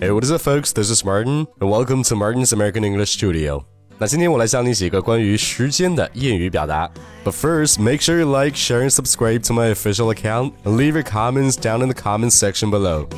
Hey, what is up, folks? This is Martin, and welcome to Martin's American English Studio. 那今天我来教你几个关于时间的谚语表达。But first, make sure you like, share, and subscribe to my official account, and leave your comments down in the comments section below.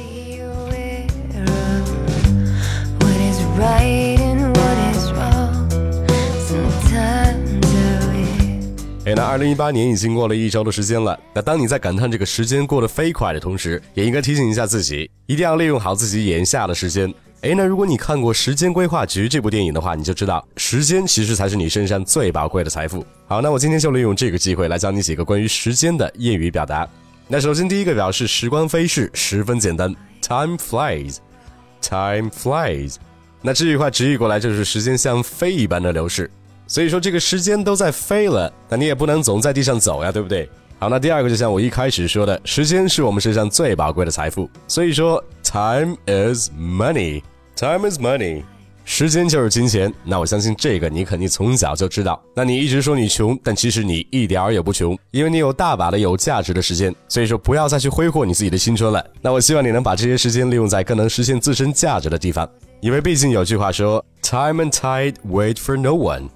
那二零一八年已经过了一周的时间了。那当你在感叹这个时间过得飞快的同时，也应该提醒一下自己，一定要利用好自己眼下的时间。哎，那如果你看过《时间规划局》这部电影的话，你就知道，时间其实才是你身上最宝贵的财富。好，那我今天就利用这个机会来教你几个关于时间的谚语表达。那首先第一个表示时光飞逝，十分简单，Time flies，Time flies。那这句话直译过来就是时间像飞一般的流逝。所以说这个时间都在飞了，那你也不能总在地上走呀，对不对？好，那第二个就像我一开始说的，时间是我们身上最宝贵的财富。所以说，time is money，time is money，时间就是金钱。那我相信这个你肯定从小就知道。那你一直说你穷，但其实你一点儿也不穷，因为你有大把的有价值的时间。所以说，不要再去挥霍你自己的青春了。那我希望你能把这些时间利用在更能实现自身价值的地方，因为毕竟有句话说，time and tide wait for no one。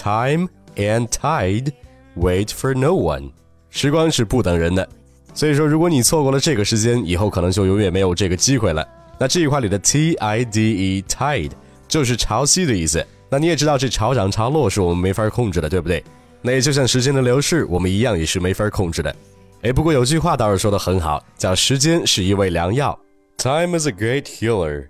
Time and tide wait for no one。时光是不等人的，所以说，如果你错过了这个时间，以后可能就永远没有这个机会了。那这句话里的 T I D E tide 就是潮汐的意思。那你也知道，这潮涨潮落是我们没法控制的，对不对？那也就像时间的流逝，我们一样也是没法控制的。哎，不过有句话倒是说的很好，叫时间是一味良药。Time is a great healer.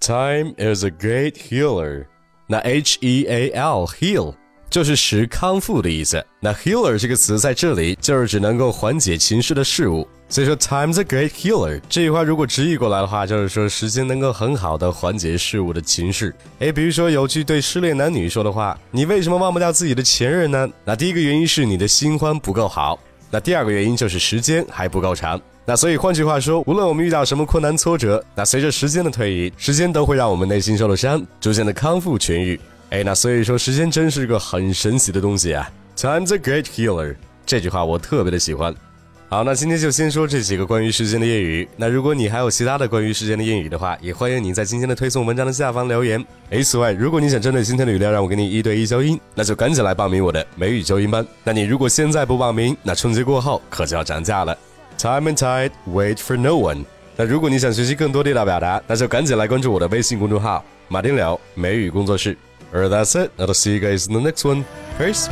Time is a great healer. 那 H E A L heal 就是使康复的意思。那 healer 这个词在这里就是指能够缓解情绪的事物。所以说 time's a great healer 这句话如果直译过来的话，就是说时间能够很好的缓解事物的情绪。诶，比如说有句对失恋男女说的话：“你为什么忘不掉自己的前任呢？”那第一个原因是你的新欢不够好，那第二个原因就是时间还不够长。那所以换句话说，无论我们遇到什么困难挫折，那随着时间的推移，时间都会让我们内心受的伤逐渐的康复痊愈。哎，那所以说时间真是个很神奇的东西啊！Time's a great healer，这句话我特别的喜欢。好，那今天就先说这几个关于时间的谚语。那如果你还有其他的关于时间的谚语的话，也欢迎你在今天的推送文章的下方留言。哎，此外，如果你想针对今天的语料让我给你一对一教音，那就赶紧来报名我的美语纠音班。那你如果现在不报名，那春节过后可就要涨价了。Time and tide wait for no one。那如果你想学习更多地道表达，那就赶紧来关注我的微信公众号“马丁聊美语工作室”。Or that's it. I'll see you guys in the next one. Peace.